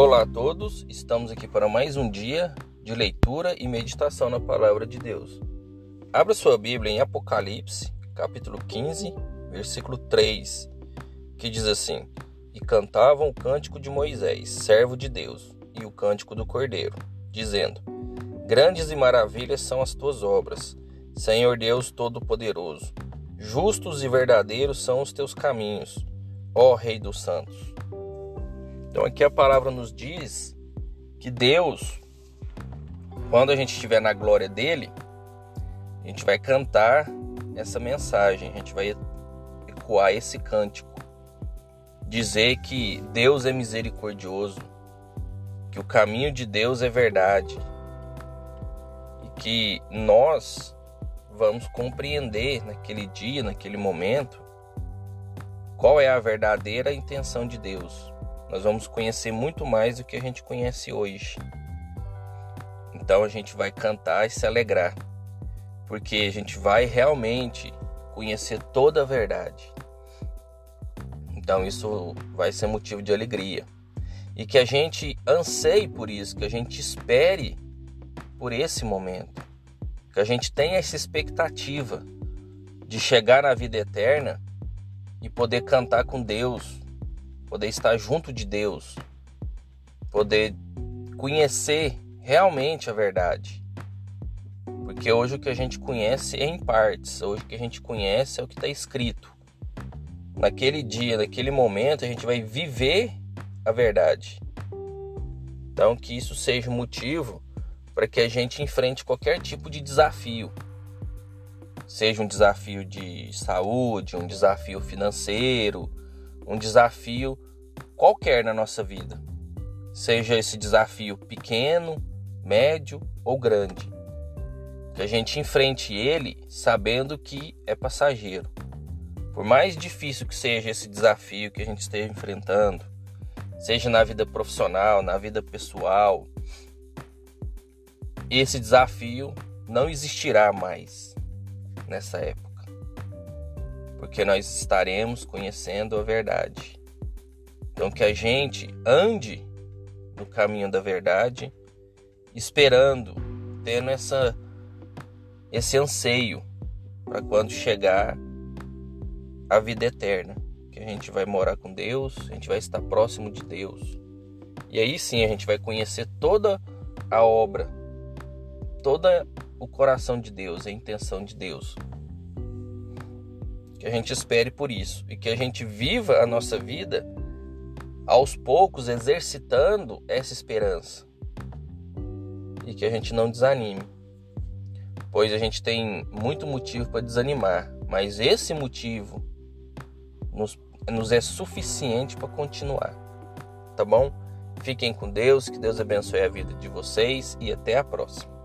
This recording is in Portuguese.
Olá a todos, estamos aqui para mais um dia de leitura e meditação na palavra de Deus. Abra sua Bíblia em Apocalipse, capítulo 15, versículo 3, que diz assim: E cantavam o cântico de Moisés, servo de Deus, e o cântico do Cordeiro, dizendo: Grandes e maravilhas são as tuas obras, Senhor Deus Todo-Poderoso. Justos e verdadeiros são os teus caminhos, ó Rei dos Santos. Então aqui a palavra nos diz que Deus, quando a gente estiver na glória dele, a gente vai cantar essa mensagem, a gente vai ecoar esse cântico, dizer que Deus é misericordioso, que o caminho de Deus é verdade e que nós vamos compreender naquele dia, naquele momento, qual é a verdadeira intenção de Deus nós vamos conhecer muito mais do que a gente conhece hoje. Então a gente vai cantar e se alegrar, porque a gente vai realmente conhecer toda a verdade. Então isso vai ser motivo de alegria. E que a gente anseie por isso, que a gente espere por esse momento. Que a gente tenha essa expectativa de chegar na vida eterna e poder cantar com Deus, poder estar junto de Deus, poder conhecer realmente a verdade. Porque hoje o que a gente conhece é em partes, hoje o que a gente conhece é o que está escrito. Naquele dia, naquele momento, a gente vai viver a verdade. Então, que isso seja um motivo para que a gente enfrente qualquer tipo de desafio. Seja um desafio de saúde, um desafio financeiro, um desafio qualquer na nossa vida, seja esse desafio pequeno, médio ou grande. Que a gente enfrente ele sabendo que é passageiro. Por mais difícil que seja esse desafio que a gente esteja enfrentando, seja na vida profissional, na vida pessoal, esse desafio não existirá mais nessa época porque nós estaremos conhecendo a verdade. Então, que a gente ande no caminho da verdade, esperando, tendo essa, esse anseio para quando chegar a vida eterna, que a gente vai morar com Deus, a gente vai estar próximo de Deus. E aí sim a gente vai conhecer toda a obra, toda o coração de Deus, a intenção de Deus que a gente espere por isso. E que a gente viva a nossa vida aos poucos exercitando essa esperança. E que a gente não desanime, pois a gente tem muito motivo para desanimar, mas esse motivo nos, nos é suficiente para continuar, tá bom? Fiquem com Deus, que Deus abençoe a vida de vocês e até a próxima.